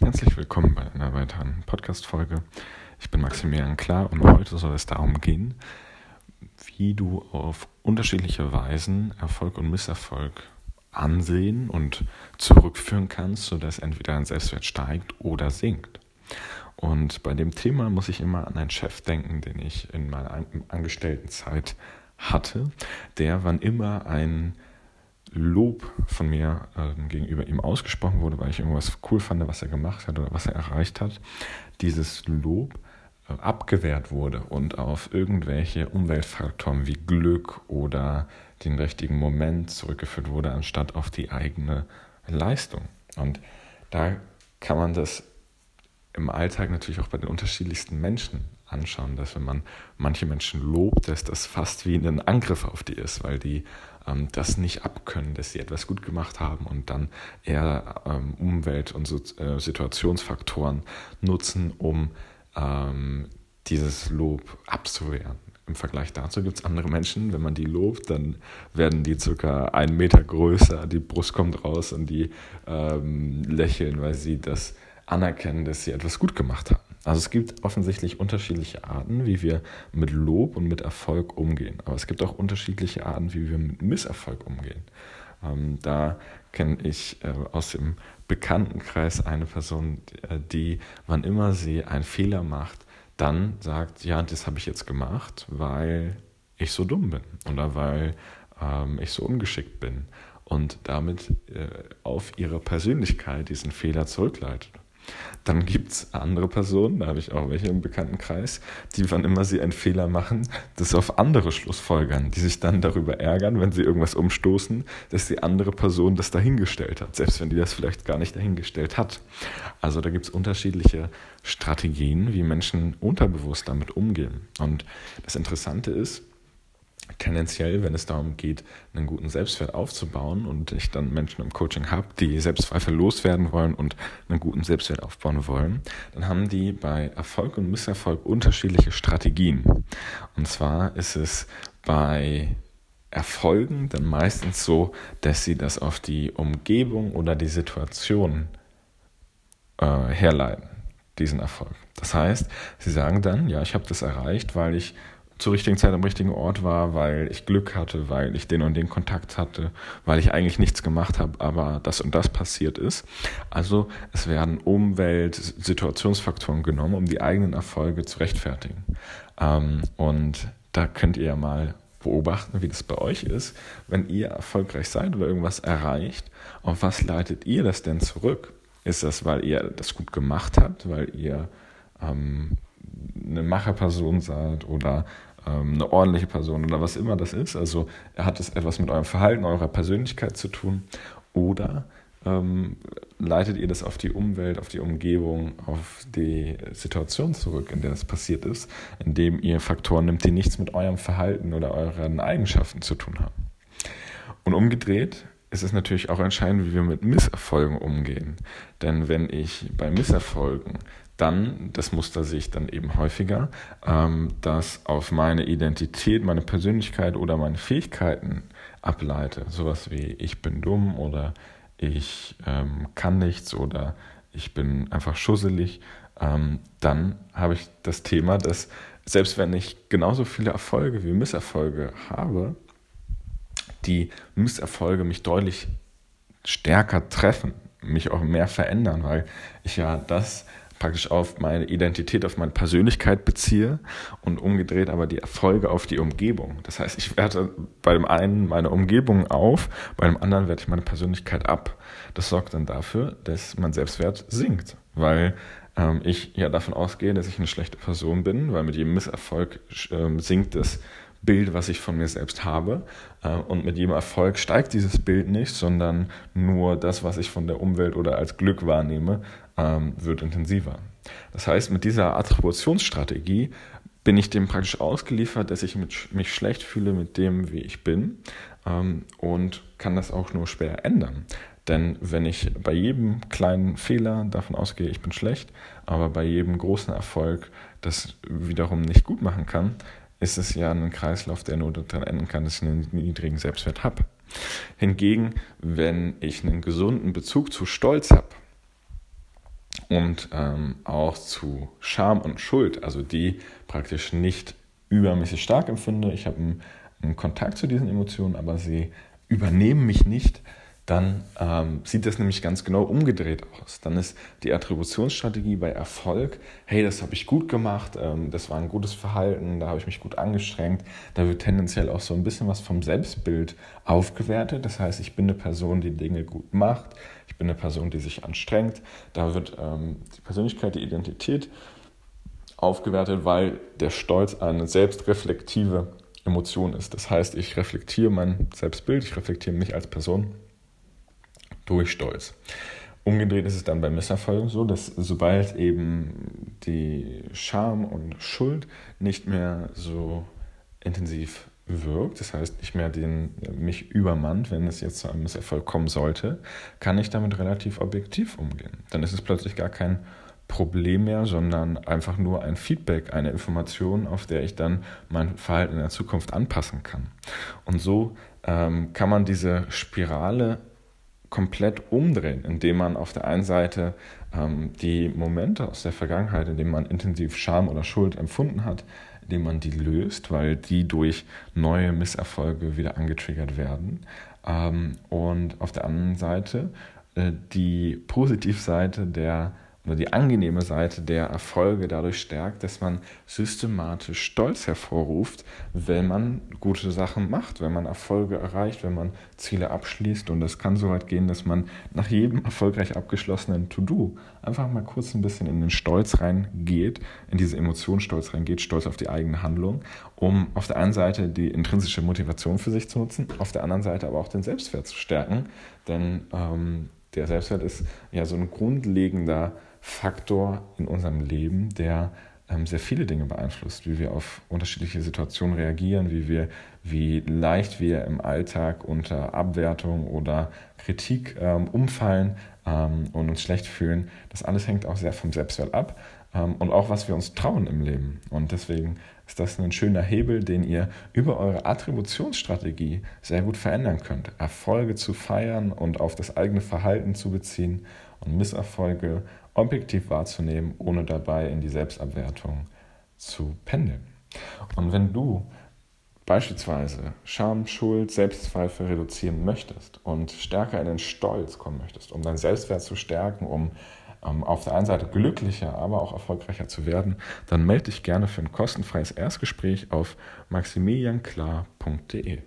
Herzlich willkommen bei einer weiteren Podcast-Folge. Ich bin Maximilian Klar und heute soll es darum gehen, wie du auf unterschiedliche Weisen Erfolg und Misserfolg ansehen und zurückführen kannst, sodass entweder dein Selbstwert steigt oder sinkt. Und bei dem Thema muss ich immer an einen Chef denken, den ich in meiner Angestelltenzeit hatte, der wann immer ein Lob von mir äh, gegenüber ihm ausgesprochen wurde, weil ich irgendwas cool fand, was er gemacht hat oder was er erreicht hat, dieses Lob äh, abgewehrt wurde und auf irgendwelche Umweltfaktoren wie Glück oder den richtigen Moment zurückgeführt wurde, anstatt auf die eigene Leistung. Und da kann man das im Alltag natürlich auch bei den unterschiedlichsten Menschen anschauen, dass wenn man manche Menschen lobt, dass das fast wie ein Angriff auf die ist, weil die ähm, das nicht abkönnen, dass sie etwas gut gemacht haben und dann eher ähm, Umwelt- und so, äh, Situationsfaktoren nutzen, um ähm, dieses Lob abzuwehren. Im Vergleich dazu gibt es andere Menschen, wenn man die lobt, dann werden die circa einen Meter größer, die Brust kommt raus und die ähm, lächeln, weil sie das anerkennen, dass sie etwas gut gemacht haben. Also es gibt offensichtlich unterschiedliche Arten, wie wir mit Lob und mit Erfolg umgehen. Aber es gibt auch unterschiedliche Arten, wie wir mit Misserfolg umgehen. Ähm, da kenne ich äh, aus dem Bekanntenkreis eine Person, äh, die, wann immer sie einen Fehler macht, dann sagt, ja, das habe ich jetzt gemacht, weil ich so dumm bin oder weil ähm, ich so ungeschickt bin und damit äh, auf ihre Persönlichkeit diesen Fehler zurückleitet. Dann gibt es andere Personen, da habe ich auch welche im Bekanntenkreis, die, wann immer sie einen Fehler machen, das auf andere Schlussfolgern, die sich dann darüber ärgern, wenn sie irgendwas umstoßen, dass die andere Person das dahingestellt hat, selbst wenn die das vielleicht gar nicht dahingestellt hat. Also da gibt es unterschiedliche Strategien, wie Menschen unterbewusst damit umgehen. Und das Interessante ist, tendenziell, wenn es darum geht, einen guten Selbstwert aufzubauen und ich dann Menschen im Coaching habe, die Selbstzweifel loswerden wollen und einen guten Selbstwert aufbauen wollen, dann haben die bei Erfolg und Misserfolg unterschiedliche Strategien. Und zwar ist es bei Erfolgen dann meistens so, dass sie das auf die Umgebung oder die Situation äh, herleiten, diesen Erfolg. Das heißt, sie sagen dann, ja, ich habe das erreicht, weil ich zur richtigen Zeit am richtigen Ort war, weil ich Glück hatte, weil ich den und den Kontakt hatte, weil ich eigentlich nichts gemacht habe, aber das und das passiert ist. Also es werden Umwelt, Situationsfaktoren genommen, um die eigenen Erfolge zu rechtfertigen. Ähm, und da könnt ihr ja mal beobachten, wie das bei euch ist, wenn ihr erfolgreich seid oder irgendwas erreicht. Auf was leitet ihr das denn zurück? Ist das, weil ihr das gut gemacht habt, weil ihr ähm, eine Macherperson seid oder eine ordentliche Person oder was immer das ist. Also hat es etwas mit eurem Verhalten, eurer Persönlichkeit zu tun oder ähm, leitet ihr das auf die Umwelt, auf die Umgebung, auf die Situation zurück, in der das passiert ist, indem ihr Faktoren nimmt, die nichts mit eurem Verhalten oder euren Eigenschaften zu tun haben. Und umgedreht ist es natürlich auch entscheidend, wie wir mit Misserfolgen umgehen. Denn wenn ich bei Misserfolgen dann, das Muster sehe ich dann eben häufiger, ähm, das auf meine Identität, meine Persönlichkeit oder meine Fähigkeiten ableite. Sowas wie ich bin dumm oder ich ähm, kann nichts oder ich bin einfach schusselig. Ähm, dann habe ich das Thema, dass selbst wenn ich genauso viele Erfolge wie Misserfolge habe, die Misserfolge mich deutlich stärker treffen, mich auch mehr verändern, weil ich ja das praktisch auf meine Identität, auf meine Persönlichkeit beziehe und umgedreht aber die Erfolge auf die Umgebung. Das heißt, ich werte bei dem einen meine Umgebung auf, bei dem anderen werte ich meine Persönlichkeit ab. Das sorgt dann dafür, dass mein Selbstwert sinkt, weil ähm, ich ja davon ausgehe, dass ich eine schlechte Person bin, weil mit jedem Misserfolg äh, sinkt das Bild, was ich von mir selbst habe. Äh, und mit jedem Erfolg steigt dieses Bild nicht, sondern nur das, was ich von der Umwelt oder als Glück wahrnehme, ähm, wird intensiver. Das heißt, mit dieser Attributionsstrategie bin ich dem praktisch ausgeliefert, dass ich mich schlecht fühle mit dem, wie ich bin ähm, und kann das auch nur schwer ändern. Denn wenn ich bei jedem kleinen Fehler davon ausgehe, ich bin schlecht, aber bei jedem großen Erfolg das wiederum nicht gut machen kann, ist es ja ein Kreislauf, der nur daran enden kann, dass ich einen niedrigen Selbstwert habe. Hingegen, wenn ich einen gesunden Bezug zu Stolz habe und ähm, auch zu Scham und Schuld, also die praktisch nicht übermäßig stark empfinde. Ich habe einen, einen Kontakt zu diesen Emotionen, aber sie übernehmen mich nicht dann ähm, sieht das nämlich ganz genau umgedreht aus. Dann ist die Attributionsstrategie bei Erfolg, hey, das habe ich gut gemacht, ähm, das war ein gutes Verhalten, da habe ich mich gut angestrengt. Da wird tendenziell auch so ein bisschen was vom Selbstbild aufgewertet. Das heißt, ich bin eine Person, die Dinge gut macht, ich bin eine Person, die sich anstrengt. Da wird ähm, die Persönlichkeit, die Identität aufgewertet, weil der Stolz eine selbstreflektive Emotion ist. Das heißt, ich reflektiere mein Selbstbild, ich reflektiere mich als Person durch Stolz. Umgedreht ist es dann bei Misserfolgen so, dass sobald eben die Scham und Schuld nicht mehr so intensiv wirkt, das heißt nicht mehr den, mich übermannt, wenn es jetzt zu einem Misserfolg kommen sollte, kann ich damit relativ objektiv umgehen. Dann ist es plötzlich gar kein Problem mehr, sondern einfach nur ein Feedback, eine Information, auf der ich dann mein Verhalten in der Zukunft anpassen kann. Und so ähm, kann man diese Spirale komplett umdrehen, indem man auf der einen Seite ähm, die Momente aus der Vergangenheit, in denen man intensiv Scham oder Schuld empfunden hat, indem man die löst, weil die durch neue Misserfolge wieder angetriggert werden. Ähm, und auf der anderen Seite äh, die Positivseite der oder die angenehme Seite der Erfolge dadurch stärkt, dass man systematisch Stolz hervorruft, wenn man gute Sachen macht, wenn man Erfolge erreicht, wenn man Ziele abschließt. Und es kann so weit gehen, dass man nach jedem erfolgreich abgeschlossenen To-Do einfach mal kurz ein bisschen in den Stolz reingeht, in diese Emotion Stolz reingeht, Stolz auf die eigene Handlung, um auf der einen Seite die intrinsische Motivation für sich zu nutzen, auf der anderen Seite aber auch den Selbstwert zu stärken. Denn ähm, der Selbstwert ist ja so ein grundlegender Faktor in unserem Leben, der ähm, sehr viele Dinge beeinflusst, wie wir auf unterschiedliche Situationen reagieren, wie wir, wie leicht wir im Alltag unter Abwertung oder Kritik ähm, umfallen ähm, und uns schlecht fühlen. Das alles hängt auch sehr vom Selbstwert ab und auch was wir uns trauen im Leben. Und deswegen ist das ein schöner Hebel, den ihr über eure Attributionsstrategie sehr gut verändern könnt. Erfolge zu feiern und auf das eigene Verhalten zu beziehen und Misserfolge objektiv wahrzunehmen, ohne dabei in die Selbstabwertung zu pendeln. Und wenn du beispielsweise Scham, Schuld, Selbstzweifel reduzieren möchtest und stärker in den Stolz kommen möchtest, um deinen Selbstwert zu stärken, um ähm, auf der einen Seite glücklicher, aber auch erfolgreicher zu werden, dann melde dich gerne für ein kostenfreies Erstgespräch auf maximilianklar.de.